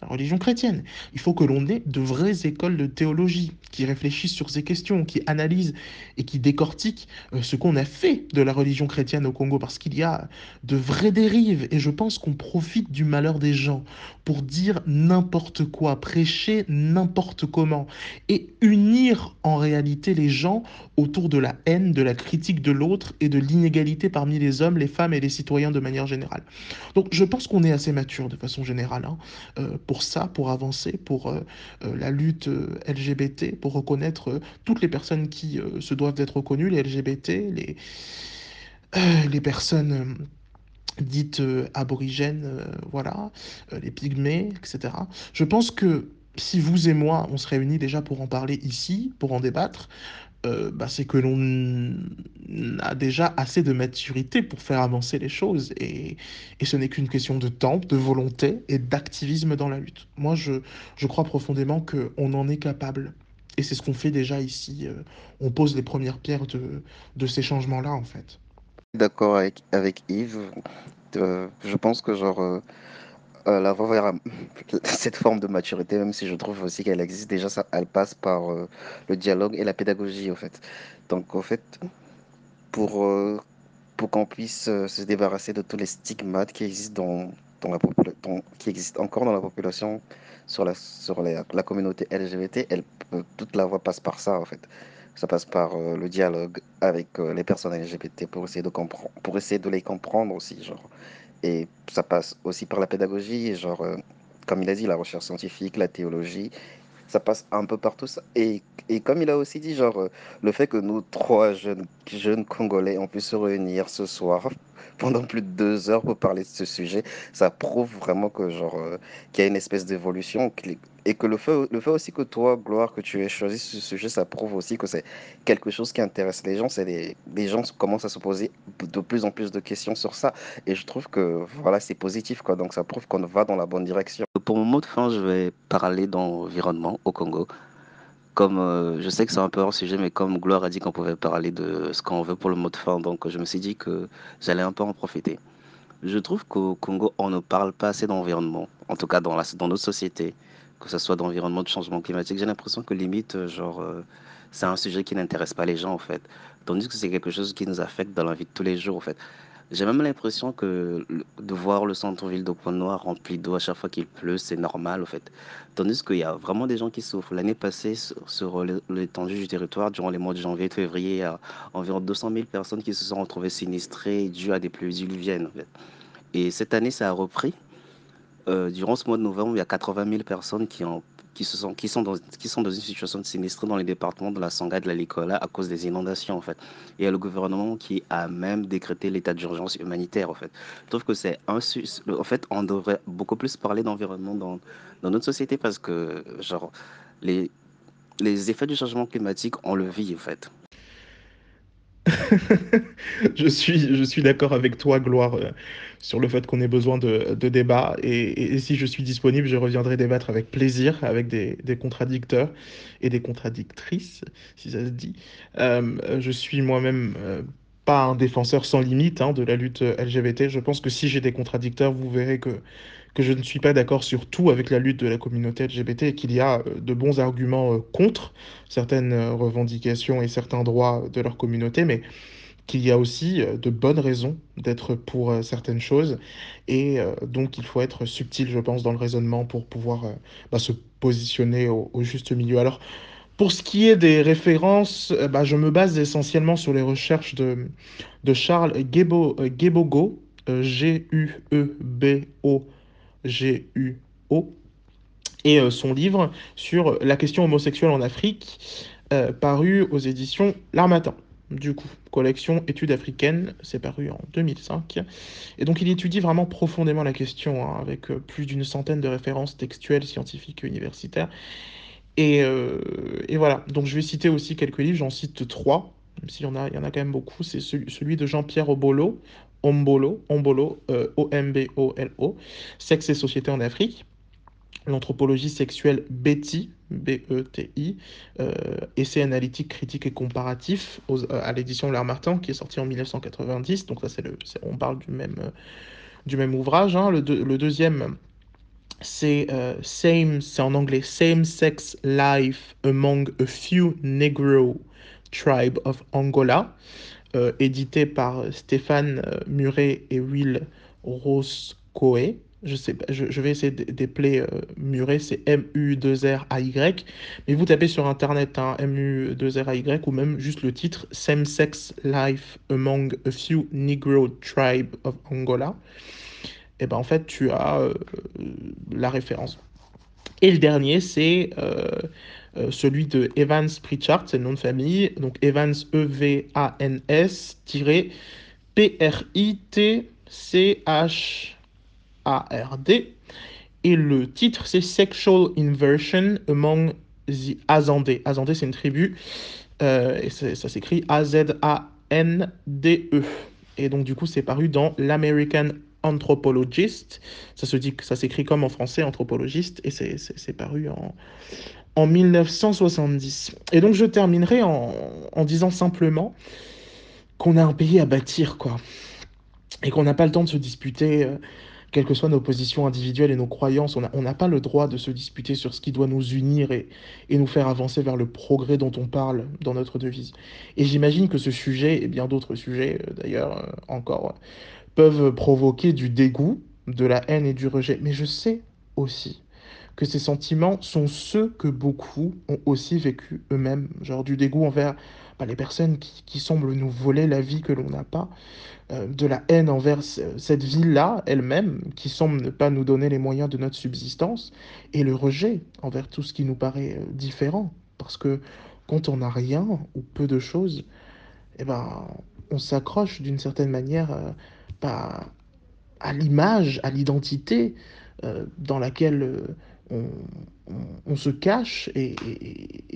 la religion chrétienne. Il faut que l'on ait de vraies écoles de théologie qui réfléchissent sur ces questions, qui analysent et qui décortiquent euh, ce qu'on a fait de la religion chrétienne au Congo, parce qu'il y a de vraies dérives, et je pense qu'on profite du malheur des gens pour dire n'importe quoi, prêcher n'importe comment, et unir en réalité les gens autour de la haine, de la critique de l'autre et de l'inégalité parmi les hommes, les femmes et les citoyens de manière générale. Donc je pense qu'on est assez mature de façon générale. Hein, euh, pour ça, pour avancer, pour euh, euh, la lutte euh, LGBT, pour reconnaître toutes les personnes qui se doivent d'être reconnues, les LGBT, les, les personnes dites aborigènes, voilà, les pygmées, etc. Je pense que si vous et moi, on se réunit déjà pour en parler ici, pour en débattre, euh, bah, c'est que l'on a déjà assez de maturité pour faire avancer les choses. Et, ce n'est qu'une question de temps, de volonté et d'activisme dans la lutte. Moi, je, je crois profondément qu'on en est capable. Et c'est ce qu'on fait déjà ici. Euh, on pose les premières pierres de, de ces changements-là, en fait. D'accord avec, avec Yves. Euh, je pense que genre euh, la voie vers cette forme de maturité, même si je trouve aussi qu'elle existe, déjà, ça, elle passe par euh, le dialogue et la pédagogie, en fait. Donc, en fait, pour, euh, pour qu'on puisse se débarrasser de tous les stigmates qui existent, dans, dans la qui existent encore dans la population sur la, sur la, communauté LGBT, toute la voie passe par ça, en fait. Ça passe par le dialogue avec les personnes LGBT pour essayer de pour essayer de les comprendre aussi, genre et ça passe aussi par la pédagogie, genre, euh, comme il a dit, la recherche scientifique, la théologie, ça passe un peu par tout ça. Et, et comme il a aussi dit, genre, euh, le fait que nous, trois jeunes, jeunes Congolais, on puisse se réunir ce soir pendant plus de deux heures pour parler de ce sujet, ça prouve vraiment que, genre, euh, qu'il y a une espèce d'évolution et que le fait, le fait aussi que toi, Gloire, que tu aies choisi ce sujet, ça prouve aussi que c'est quelque chose qui intéresse les gens. Les, les gens commencent à se poser de plus en plus de questions sur ça. Et je trouve que voilà, c'est positif. Quoi. Donc ça prouve qu'on va dans la bonne direction. Pour mon mot de fin, je vais parler d'environnement au Congo. Comme euh, je sais que c'est un peu un sujet, mais comme Gloire a dit qu'on pouvait parler de ce qu'on veut pour le mot de fin, donc je me suis dit que j'allais un peu en profiter. Je trouve qu'au Congo, on ne parle pas assez d'environnement, en tout cas dans notre société que ce soit d'environnement, de changement climatique, j'ai l'impression que limite, euh, genre, euh, c'est un sujet qui n'intéresse pas les gens, en fait. Tandis que c'est quelque chose qui nous affecte dans la vie de tous les jours, en fait. J'ai même l'impression que de voir le centre-ville de Pointe-Noire rempli d'eau à chaque fois qu'il pleut, c'est normal, en fait. Tandis qu'il y a vraiment des gens qui souffrent. L'année passée, sur, l'étendue du territoire, durant les mois de janvier et février, il y a environ 200 000 personnes qui se sont retrouvées sinistrées dues à des pluies diluviennes, Et cette année, ça a repris. Euh, durant ce mois de novembre, il y a 80 000 personnes qui ont qui, se sont, qui, sont dans, qui sont dans une situation de sinistre dans les départements de la Sangha et de la Licola à cause des inondations, en fait. Et il y a le gouvernement qui a même décrété l'état d'urgence humanitaire, en fait. Je trouve que c'est un... En fait, on devrait beaucoup plus parler d'environnement dans, dans notre société parce que, genre, les, les effets du changement climatique, on le vit, en fait. je suis, je suis d'accord avec toi, Gloire, euh, sur le fait qu'on ait besoin de, de débats. Et, si je suis disponible, je reviendrai débattre avec plaisir avec des, contradicteurs et des contradictrices, si ça se dit. Euh, je suis moi-même euh, pas un défenseur sans limite hein, de la lutte LGBT. Je pense que si j'ai des contradicteurs, vous verrez que que je ne suis pas d'accord sur tout avec la lutte de la communauté LGBT et qu'il y a euh, de bons arguments euh, contre certaines euh, revendications et certains droits de leur communauté, mais qu'il y a aussi de bonnes raisons d'être pour certaines choses. Et donc, il faut être subtil, je pense, dans le raisonnement pour pouvoir bah, se positionner au, juste milieu. Alors, pour ce qui est des références, bah, je me base essentiellement sur les recherches de, Charles Gebo, Gebogo, G-U-E-B-O. G-U-O, et euh, son livre sur la question homosexuelle en Afrique, euh, paru aux éditions L'Armatan. Du coup, collection études africaines, c'est paru en 2005. Et donc il étudie vraiment profondément la question, hein, avec euh, plus d'une centaine de références textuelles, scientifiques et universitaires. Et, et, voilà, donc je vais citer aussi quelques livres, j'en cite trois, même s'il y en a, il y en a quand même beaucoup. C'est celui de Jean-Pierre Obolo, Ombolo, Ombolo, euh, O-M-B-O-L-O, Sexe et société en Afrique, l'anthropologie sexuelle Betty, B-E-T-I, euh, essai analytique, critique et comparatif euh, à l'édition L'Art Martin, qui est sorti en 1990. Donc ça, c'est le, on parle du même, du même ouvrage. Hein. Le, le, deuxième, c'est same, c'est en anglais, Same Sex Life Among a Few Negro Tribe of Angola. Euh, édité par Stéphane euh, Muret et Will Roscoe. Je, je, vais essayer d'épeler euh, Muret, c'est M-U-2-R-A-Y. Mais vous tapez sur Internet hein, M-U-2-R-A-Y ou même juste le titre Same Sex Life Among a Few Negro Tribe of Angola. Et ben en fait, tu as la référence. Et le dernier, c'est euh, celui de Evans Pritchard, c'est le nom de famille, donc Evans E-V-A-N-S P-R-I-T-C-H-A-R-D. Et le titre, c'est Sexual Inversion Among the Azandé. Azandé, c'est une tribu, euh, et ça s'écrit A-Z-A-N-D-E. Et donc, du coup, c'est paru dans l'American Anthropologist. Ça se dit, ça s'écrit comme en français, anthropologiste, et c'est paru en, en 1970. Et donc je terminerai en, disant simplement qu'on a un pays à bâtir, quoi. Et qu'on n'a pas le temps de se disputer, euh, quelles que soient nos positions individuelles et nos croyances. On n'a pas le droit de se disputer sur ce qui doit nous unir et, nous faire avancer vers le progrès dont on parle dans notre devise. Et j'imagine que ce sujet, et bien d'autres sujets euh, d'ailleurs euh, encore, peuvent provoquer du dégoût, de la haine et du rejet. Mais je sais aussi que ces sentiments sont ceux que beaucoup ont aussi vécu eux-mêmes, genre du dégoût envers bah, les personnes qui, semblent nous voler la vie que l'on n'a pas, euh, de la haine envers cette vie-là elle-même, qui semble ne pas nous donner les moyens de notre subsistance, et le rejet envers tout ce qui nous paraît euh, différent, parce que quand on n'a rien ou peu de choses, eh ben, on s'accroche d'une certaine manière euh, bah, à l'image, à l'identité dans laquelle on, se cache et,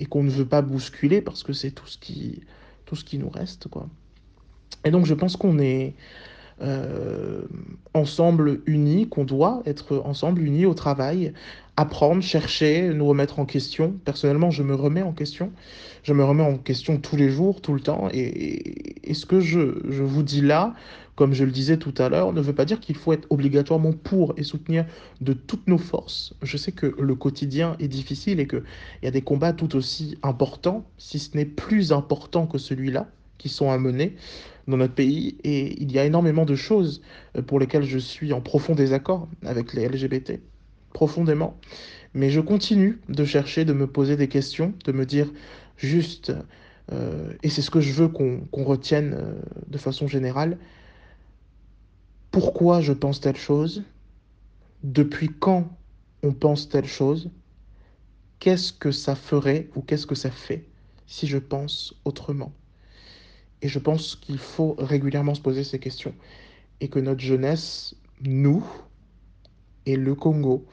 qu'on ne veut pas bousculer parce que c'est tout ce qui tout ce qui nous reste quoi. Et donc je pense qu'on est euh, ensemble unis, qu'on doit être ensemble unis au travail, apprendre, chercher, nous remettre en question. Personnellement, je me remets en question. Je me remets en question tous les jours, tout le temps. Et, et ce que je, je vous dis là, comme je le disais tout à l'heure, ne veut pas dire qu'il faut être obligatoirement pour et soutenir de toutes nos forces. Je sais que le quotidien est difficile et qu'il y a des combats tout aussi importants, si ce n'est plus important que celui-là, qui sont à mener. dans notre pays et il y a énormément de choses euh, pour lesquelles je suis en profond désaccord avec les LGBT, profondément. Mais je continue de chercher, de me poser des questions, de me dire juste, euh, et c'est ce que je veux qu'on retienne euh, de façon générale, pourquoi je pense telle chose, depuis quand on pense telle chose, qu'est-ce que ça ferait ou qu'est-ce que ça fait si je pense autrement? Et je pense qu'il faut régulièrement se poser ces questions et que notre jeunesse, nous et le Congo,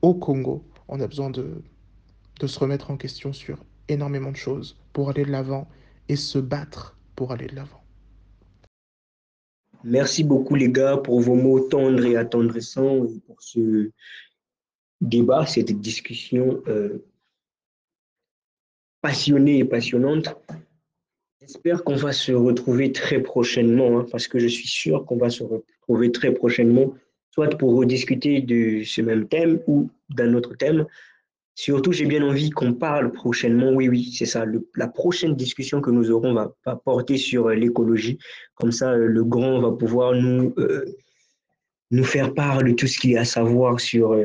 au Congo, on a besoin de, de se remettre en question sur énormément de choses pour aller de l'avant et se battre pour aller de l'avant. Merci beaucoup les gars pour vos mots tendres et attendrissants et pour ce débat, cette discussion euh, passionnée et passionnante. J'espère qu'on va se retrouver très prochainement, hein, parce que je suis sûr qu'on va se retrouver très prochainement, soit pour rediscuter de ce même thème ou d'un autre thème. Surtout, j'ai bien envie qu'on parle prochainement, oui, oui, c'est ça, la prochaine discussion que nous aurons va, porter sur euh, l'écologie. Comme ça, euh, le grand va pouvoir nous, euh, nous faire part de tout ce qu'il y a à savoir sur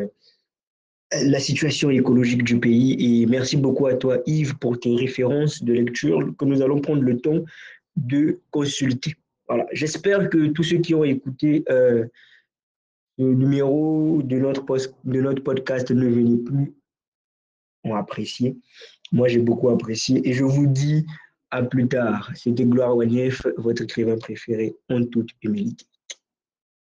la situation écologique du pays. Et merci beaucoup à toi, Yves, pour tes références de lecture que nous allons prendre le temps de consulter. Voilà. J'espère que tous ceux qui ont écouté euh, le numéro de notre, de notre podcast Ne venez plus ont apprécié. Moi, j'ai beaucoup apprécié. Et je vous dis à plus tard. C'était Gloire Wanief, votre écrivain préféré en toute humilité.